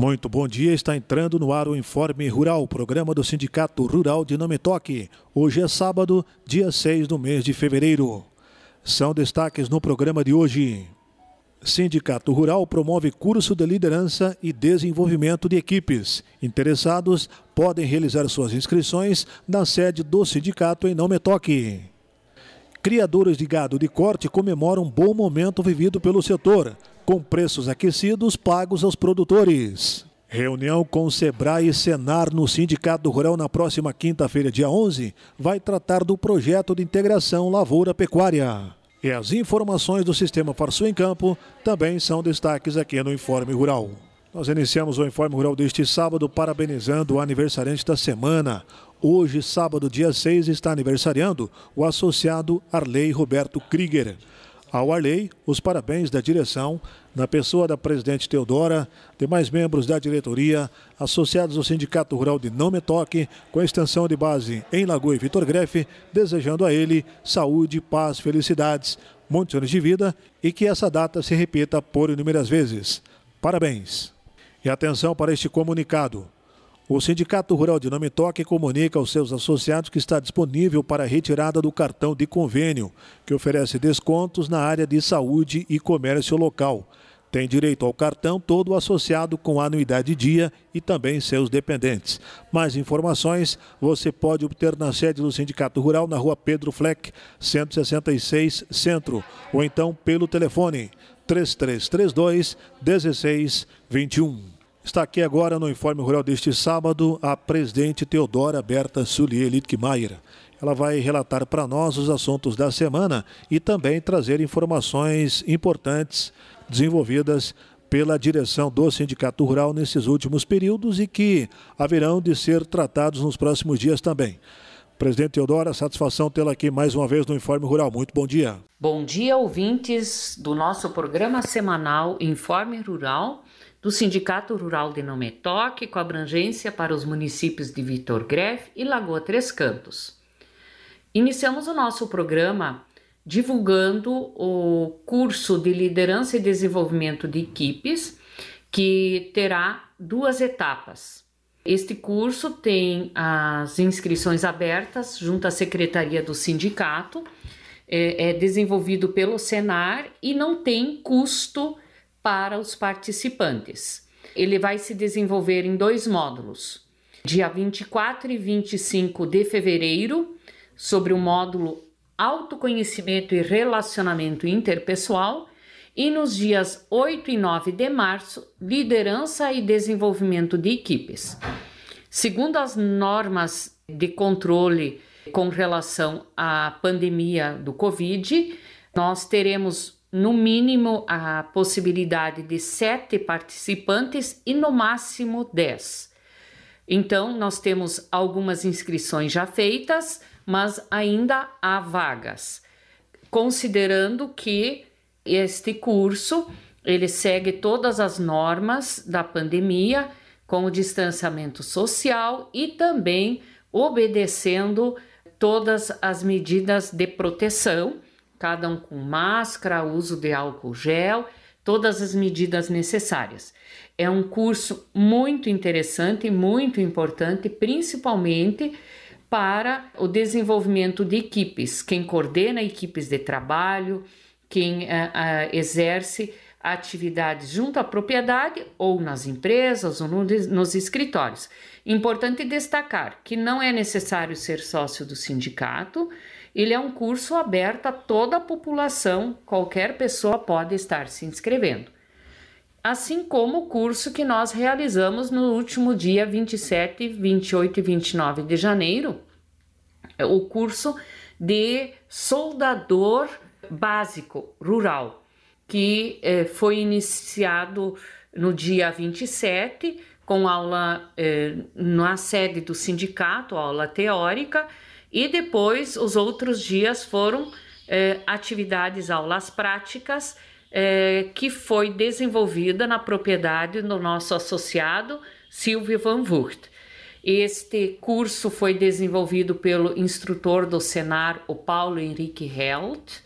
Muito bom dia, está entrando no ar o Informe Rural, programa do Sindicato Rural de Nametoque. Hoje é sábado, dia 6 do mês de fevereiro. São destaques no programa de hoje. Sindicato Rural promove curso de liderança e desenvolvimento de equipes. Interessados podem realizar suas inscrições na sede do sindicato em Não Me Toque. Criadores de gado de corte comemoram um bom momento vivido pelo setor, com preços aquecidos pagos aos produtores. Reunião com Sebrae e Senar no Sindicato Rural na próxima quinta-feira, dia 11, vai tratar do projeto de integração lavoura-pecuária. E as informações do Sistema Farsul em Campo também são destaques aqui no Informe Rural. Nós iniciamos o Informe Rural deste sábado parabenizando o aniversariante da semana. Hoje, sábado, dia 6, está aniversariando o associado Arley Roberto Krieger. Ao Arley, os parabéns da direção, na pessoa da presidente Teodora, demais membros da diretoria, associados ao Sindicato Rural de Não Me Toque, com extensão de base em Lagoa e Vitor Grefe, desejando a ele saúde, paz, felicidades, muitos anos de vida e que essa data se repita por inúmeras vezes. Parabéns! E atenção para este comunicado. O Sindicato Rural de Nome Toque comunica aos seus associados que está disponível para a retirada do cartão de convênio, que oferece descontos na área de saúde e comércio local. Tem direito ao cartão todo associado com anuidade dia e também seus dependentes. Mais informações você pode obter na sede do Sindicato Rural na rua Pedro Fleck, 166 Centro, ou então pelo telefone 3332 1621. Está aqui agora no Informe Rural deste sábado a presidente Teodora Berta Sulier Littkemeyer. Ela vai relatar para nós os assuntos da semana e também trazer informações importantes desenvolvidas pela direção do Sindicato Rural nesses últimos períodos e que haverão de ser tratados nos próximos dias também. Presidente Teodora, satisfação tê-la aqui mais uma vez no Informe Rural. Muito bom dia. Bom dia, ouvintes do nosso programa semanal Informe Rural do Sindicato Rural de Nometoque, com abrangência para os municípios de Vitor Greff e Lagoa Três Cantos. Iniciamos o nosso programa divulgando o curso de liderança e desenvolvimento de equipes, que terá duas etapas. Este curso tem as inscrições abertas junto à secretaria do sindicato, é, é desenvolvido pelo Senar e não tem custo para os participantes. Ele vai se desenvolver em dois módulos. Dia 24 e 25 de fevereiro, sobre o módulo Autoconhecimento e Relacionamento Interpessoal, e nos dias 8 e 9 de março, Liderança e Desenvolvimento de Equipes. Segundo as normas de controle com relação à pandemia do Covid, nós teremos no mínimo a possibilidade de sete participantes e no máximo dez. Então, nós temos algumas inscrições já feitas, mas ainda há vagas. Considerando que este curso ele segue todas as normas da pandemia com o distanciamento social e também obedecendo todas as medidas de proteção cada um com máscara, uso de álcool gel, todas as medidas necessárias. É um curso muito interessante muito importante, principalmente para o desenvolvimento de equipes, quem coordena equipes de trabalho, quem uh, uh, exerce atividades junto à propriedade ou nas empresas ou no, nos escritórios. Importante destacar que não é necessário ser sócio do sindicato, ele é um curso aberto a toda a população, qualquer pessoa pode estar se inscrevendo. Assim como o curso que nós realizamos no último dia 27, 28 e 29 de janeiro, o curso de soldador básico rural, que eh, foi iniciado no dia 27, com aula eh, na sede do sindicato, aula teórica, e depois, os outros dias foram é, atividades, aulas práticas, é, que foi desenvolvida na propriedade do nosso associado Silvio Van Vught. Este curso foi desenvolvido pelo instrutor do Senar, o Paulo Henrique Helt,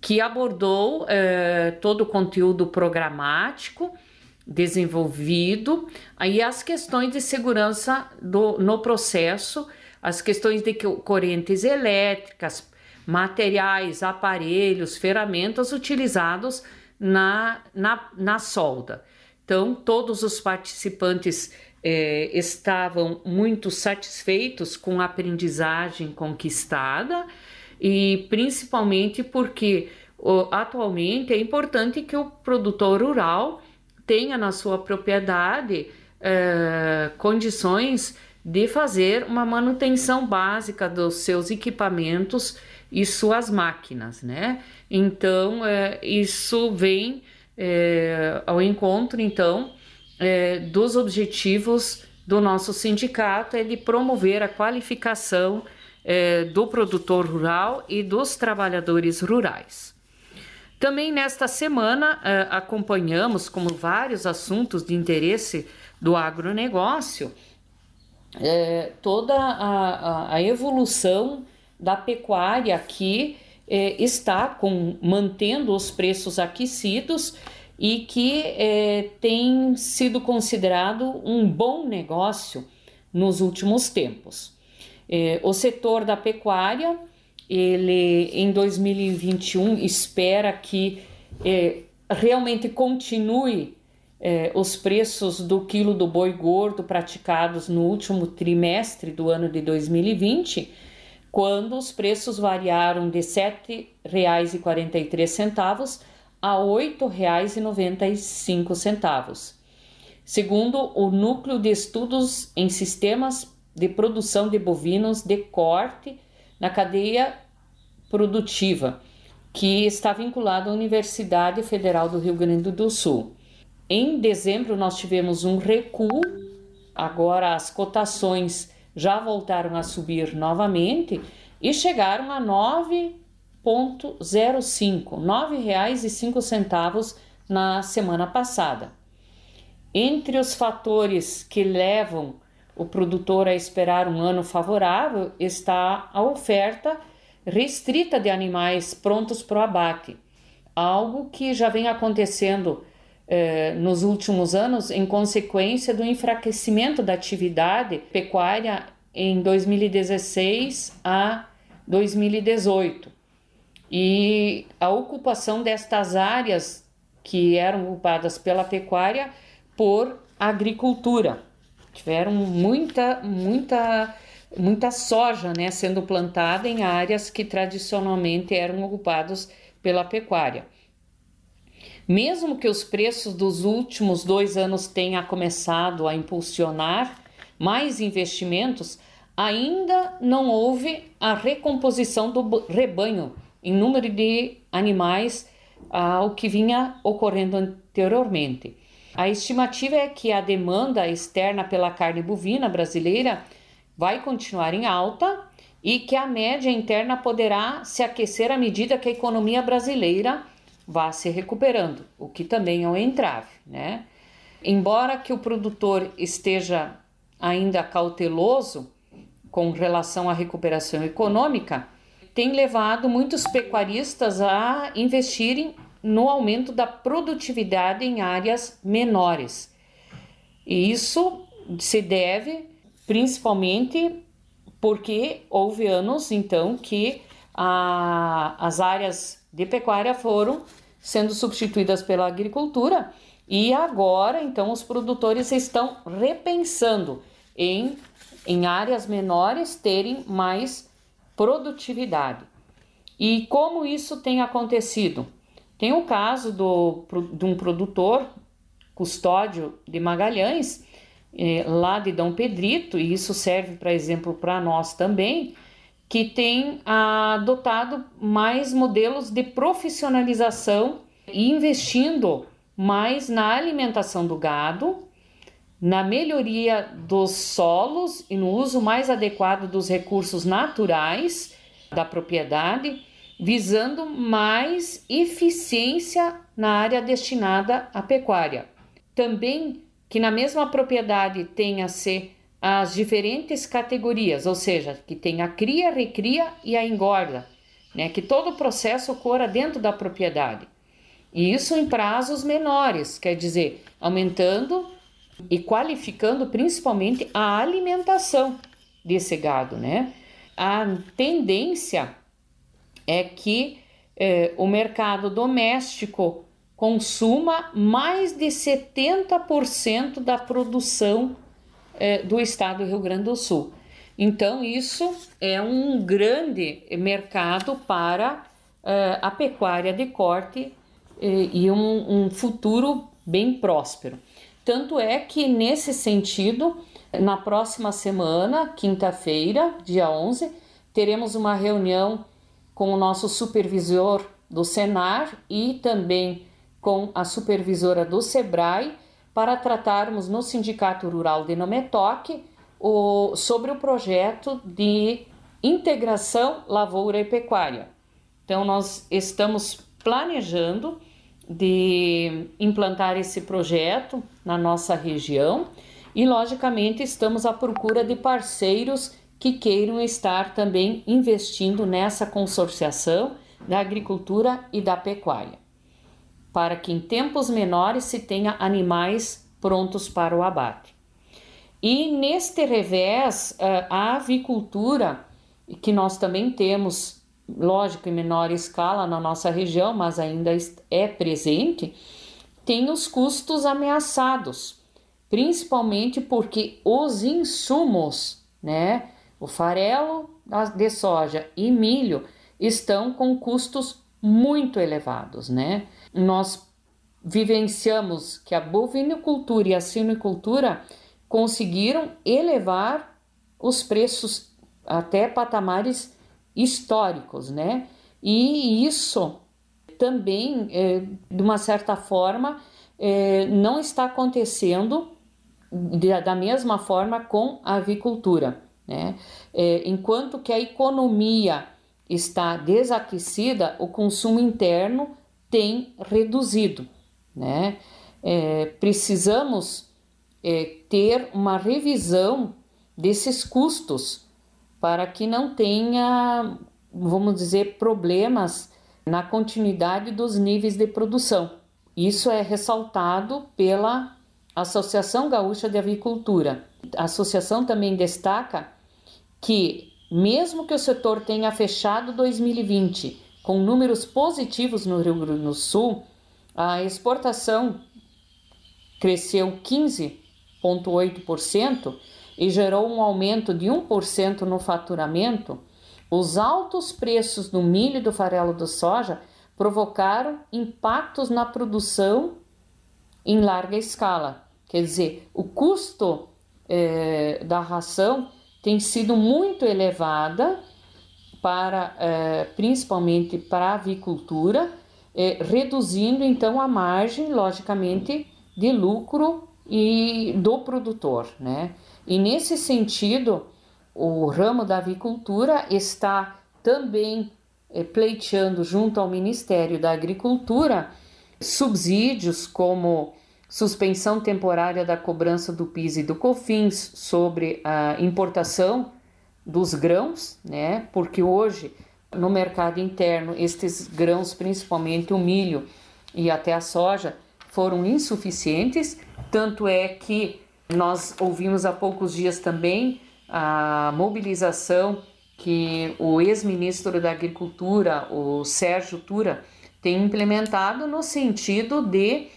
que abordou é, todo o conteúdo programático desenvolvido. Aí as questões de segurança do, no processo, as questões de correntes elétricas, materiais, aparelhos, ferramentas utilizados na, na, na solda. Então, todos os participantes eh, estavam muito satisfeitos com a aprendizagem conquistada e principalmente porque atualmente é importante que o produtor rural tenha na sua propriedade eh, condições de fazer uma manutenção básica dos seus equipamentos e suas máquinas, né? Então, é, isso vem é, ao encontro, então, é, dos objetivos do nosso sindicato, é de promover a qualificação é, do produtor rural e dos trabalhadores rurais. Também nesta semana é, acompanhamos, como vários assuntos de interesse do agronegócio, é, toda a, a, a, evolução da pecuária aqui é, está com, mantendo os preços aquecidos e que é, tem sido considerado um bom negócio nos últimos tempos. É, o setor da pecuária, ele em 2021 espera que realmente continue os preços do quilo do boi gordo praticados no último trimestre do ano de 2020, quando os preços variaram de R$ 7,43 a R$ 8,95. Segundo o Núcleo de Estudos em Sistemas de Produção de Bovinos de Corte na cadeia produtiva, que está vinculado à Universidade Federal do Rio Grande do Sul. Em dezembro, nós tivemos um recuo, agora as cotações já voltaram a subir novamente e chegaram a 9,05, R$ 9,05 na semana passada. Entre os fatores que levam o produtor a esperar um ano favorável está a oferta restrita de animais prontos para o abate, algo que já vem acontecendo nos últimos anos em consequência do enfraquecimento da atividade pecuária em 2016 a 2018 e a ocupação destas áreas que eram ocupadas pela pecuária por agricultura. Tiveram muita, muita, muita soja né, sendo plantada em áreas que tradicionalmente eram ocupadas pela pecuária. Mesmo que os preços dos últimos dois anos tenham começado a impulsionar mais investimentos, ainda não houve a recomposição do rebanho em número de animais ao que vinha ocorrendo anteriormente. A estimativa é que a demanda externa pela carne bovina brasileira vai continuar em alta e que a média interna poderá se aquecer à medida que a economia brasileira vá se recuperando, o que também é um entrave, né? Embora que o produtor esteja ainda cauteloso com relação à recuperação econômica, tem levado muitos pecuaristas a investirem no aumento da produtividade em áreas menores. E isso se deve principalmente porque houve anos então que a, as áreas de pecuária foram sendo substituídas pela agricultura e agora então os produtores estão repensando em, em áreas menores terem mais produtividade. E como isso tem acontecido? Tem o caso do, de um produtor custódio de Magalhães, eh, lá de Dom Pedrito, e isso serve para exemplo para nós também, que tem adotado mais modelos de profissionalização e investindo mais na alimentação do gado, na melhoria dos solos e no uso mais adequado dos recursos naturais da propriedade, visando mais eficiência na área destinada à pecuária. Também que na mesma propriedade tenha-se as diferentes categorias, ou seja, que tem a cria, recria e a engorda, né? que todo o processo ocorra dentro da propriedade. E isso em prazos menores, quer dizer, aumentando e qualificando principalmente a alimentação desse gado, né? A tendência é que eh, o mercado doméstico consuma mais de 70% da produção eh, do estado do Rio Grande do Sul. Então, isso é um grande mercado para eh, a pecuária de corte e um, um futuro bem próspero. Tanto é que, nesse sentido, na próxima semana, quinta-feira, dia 11, teremos uma reunião com o nosso supervisor do Senar e também com a supervisora do Sebrae para tratarmos no Sindicato Rural de Nometoque o, sobre o projeto de integração lavoura e pecuária. Então, nós estamos planejando de implantar esse projeto na nossa região e, logicamente, estamos à procura de parceiros que queiram estar também investindo nessa consorciação da agricultura e da pecuária, para que em tempos menores se tenha animais prontos para o abate. E neste revés, a avicultura, que nós também temos lógico, em menor escala na nossa região, mas ainda é presente, tem os custos ameaçados, principalmente porque os insumos, né, o farelo de soja e milho estão com custos muito elevados, né? Nós vivenciamos que a bovinocultura e a suinicultura conseguiram elevar os preços até patamares históricos, né? E isso também, é, de uma certa forma, é, não está acontecendo da mesma forma com a avicultura, né? É, enquanto que a economia está desaquecida, o consumo interno tem reduzido, né? É, precisamos é, ter uma revisão desses custos para que não tenha, vamos dizer, problemas na continuidade dos níveis de produção. Isso é ressaltado pela Associação Gaúcha de Avicultura. A associação também destaca que, mesmo que o setor tenha fechado 2020 com números positivos no Rio Grande do Sul, a exportação cresceu 15,8% e gerou um aumento de 1% no faturamento, os altos preços do milho e do farelo do soja provocaram impactos na produção em larga escala. Quer dizer, o custo eh, da ração tem sido muito elevada para eh, principalmente para a avicultura, eh, reduzindo então a margem, logicamente, de lucro e do produtor, né? E nesse sentido, o ramo da avicultura está também eh, pleiteando junto ao Ministério da Agricultura subsídios como suspensão temporária da cobrança do PIS e do COFINS sobre a importação dos grãos, né? Porque hoje no mercado interno estes grãos, principalmente o milho e até a soja, foram insuficientes, tanto é que nós ouvimos há poucos dias também a mobilização que o ex-ministro da Agricultura, o Sérgio Tura, tem implementado no sentido de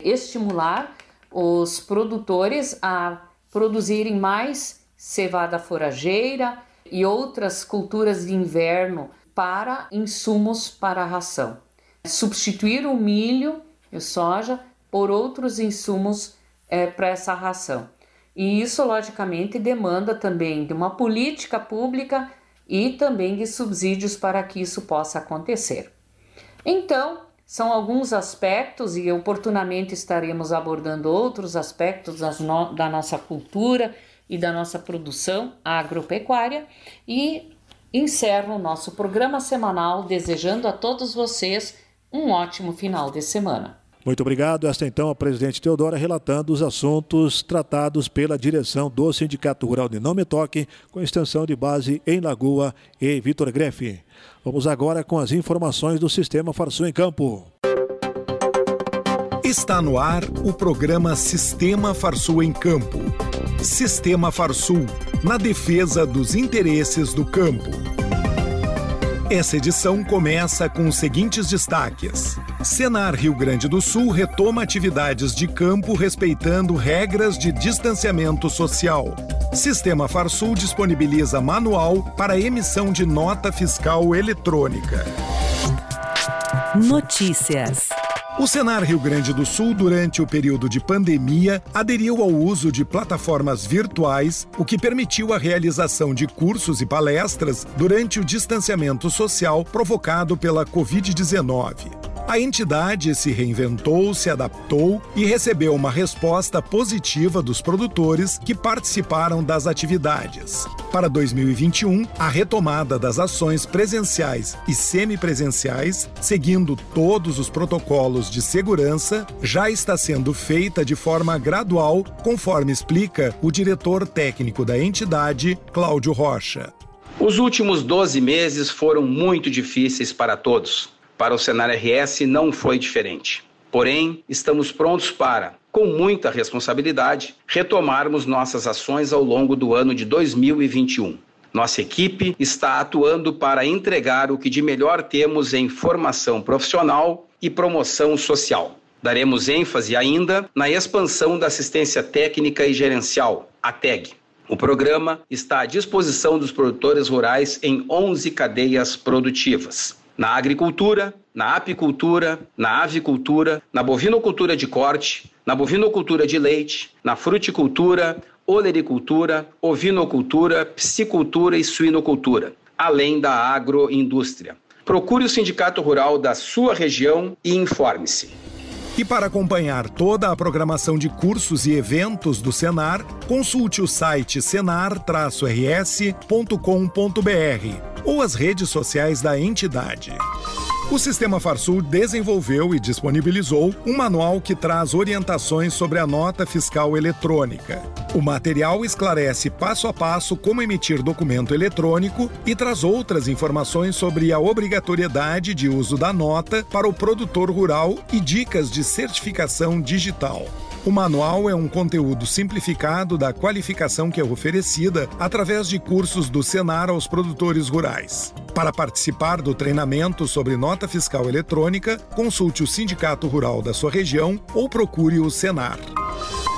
estimular os produtores a produzirem mais cevada forageira e outras culturas de inverno para insumos para a ração. Substituir o milho e soja por outros insumos é, para essa ração. E isso, logicamente, demanda também de uma política pública e também de subsídios para que isso possa acontecer. Então, são alguns aspectos e oportunamente estaremos abordando outros aspectos no, da nossa cultura e da nossa produção agropecuária e encerro o nosso programa semanal desejando a todos vocês um ótimo final de semana. Muito obrigado. Esta então a presidente Teodora relatando os assuntos tratados pela direção do Sindicato Rural de Não Me Toque, com extensão de base em Lagoa e Vitor Grefe. Vamos agora com as informações do Sistema Farsul em Campo. Está no ar o programa Sistema Farsul em Campo. Sistema Farsul, na defesa dos interesses do campo. Essa edição começa com os seguintes destaques. Senar Rio Grande do Sul retoma atividades de campo respeitando regras de distanciamento social. Sistema Farsul disponibiliza manual para emissão de nota fiscal eletrônica. Notícias. O Senar Rio Grande do Sul, durante o período de pandemia, aderiu ao uso de plataformas virtuais, o que permitiu a realização de cursos e palestras durante o distanciamento social provocado pela Covid-19. A entidade se reinventou, se adaptou e recebeu uma resposta positiva dos produtores que participaram das atividades. Para 2021, a retomada das ações presenciais e semipresenciais, seguindo todos os protocolos de segurança, já está sendo feita de forma gradual, conforme explica o diretor técnico da entidade, Cláudio Rocha. Os últimos 12 meses foram muito difíceis para todos para o cenário RS não foi diferente. Porém, estamos prontos para, com muita responsabilidade, retomarmos nossas ações ao longo do ano de 2021. Nossa equipe está atuando para entregar o que de melhor temos em formação profissional e promoção social. Daremos ênfase ainda na expansão da assistência técnica e gerencial, a TEG. O programa está à disposição dos produtores rurais em 11 cadeias produtivas na agricultura, na apicultura, na avicultura, na bovinocultura de corte, na bovinocultura de leite, na fruticultura, olericultura, ovinocultura, piscicultura e suinocultura, além da agroindústria. Procure o sindicato rural da sua região e informe-se. E para acompanhar toda a programação de cursos e eventos do Senar, consulte o site senar-rs.com.br ou as redes sociais da entidade. O Sistema Farsul desenvolveu e disponibilizou um manual que traz orientações sobre a nota fiscal eletrônica. O material esclarece passo a passo como emitir documento eletrônico e traz outras informações sobre a obrigatoriedade de uso da nota para o produtor rural e dicas de certificação digital. O manual é um conteúdo simplificado da qualificação que é oferecida através de cursos do Senar aos produtores rurais. Para participar do treinamento sobre nota fiscal eletrônica, consulte o sindicato rural da sua região ou procure o Senar.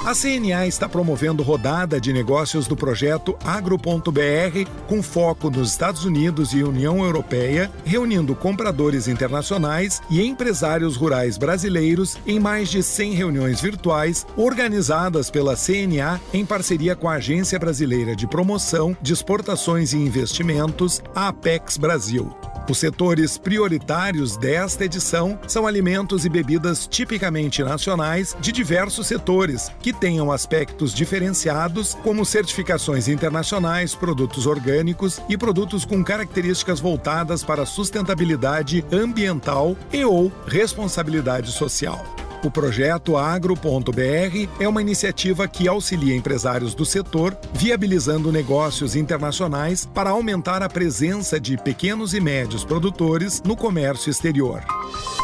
A CNA está promovendo rodada de negócios do projeto Agro.br com foco nos Estados Unidos e União Europeia, reunindo compradores internacionais e empresários rurais brasileiros em mais de 100 reuniões virtuais organizadas pela CNA em parceria com a Agência Brasileira de Promoção de Exportações e Investimentos, a Apex Brasil. Os setores prioritários desta edição são alimentos e bebidas tipicamente nacionais de diversos setores, que tenham aspectos diferenciados, como certificações internacionais, produtos orgânicos e produtos com características voltadas para sustentabilidade ambiental e ou responsabilidade social. O projeto Agro.br é uma iniciativa que auxilia empresários do setor, viabilizando negócios internacionais para aumentar a presença de pequenos e médios produtores no comércio exterior.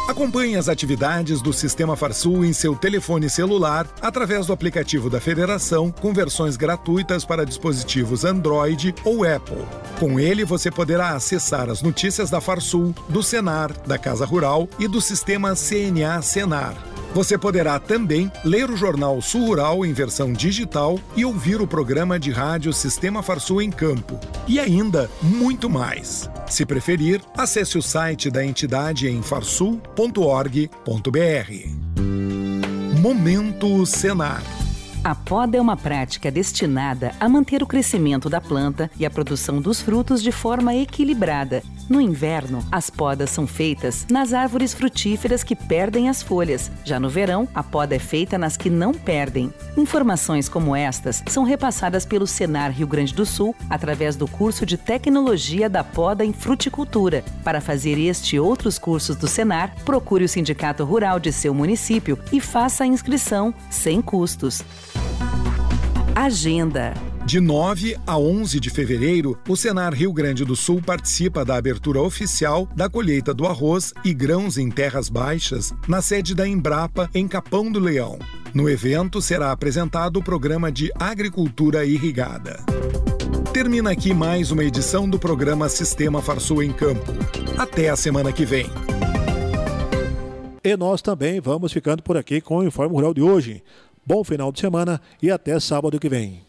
Acompanhe as atividades do Sistema Farsul em seu telefone celular através do aplicativo da Federação, com versões gratuitas para dispositivos Android ou Apple. Com ele, você poderá acessar as notícias da Farsul, do Senar, da Casa Rural e do sistema CNA Senar você poderá também ler o jornal Sul Rural em versão digital e ouvir o programa de rádio Sistema Farsul em Campo. E ainda muito mais. Se preferir, acesse o site da entidade em farsul.org.br. Momento Senar. A poda é uma prática destinada a manter o crescimento da planta e a produção dos frutos de forma equilibrada. No inverno, as podas são feitas nas árvores frutíferas que perdem as folhas. Já no verão, a poda é feita nas que não perdem. Informações como estas são repassadas pelo Senar Rio Grande do Sul através do curso de Tecnologia da Poda em Fruticultura. Para fazer este e outros cursos do Senar, procure o Sindicato Rural de seu município e faça a inscrição sem custos. Agenda. De 9 a 11 de fevereiro, o Senar Rio Grande do Sul participa da abertura oficial da colheita do arroz e grãos em terras baixas na sede da Embrapa, em Capão do Leão. No evento será apresentado o programa de agricultura irrigada. Termina aqui mais uma edição do programa Sistema Farsul em Campo. Até a semana que vem. E nós também vamos ficando por aqui com o Informe Rural de hoje. Bom final de semana e até sábado que vem.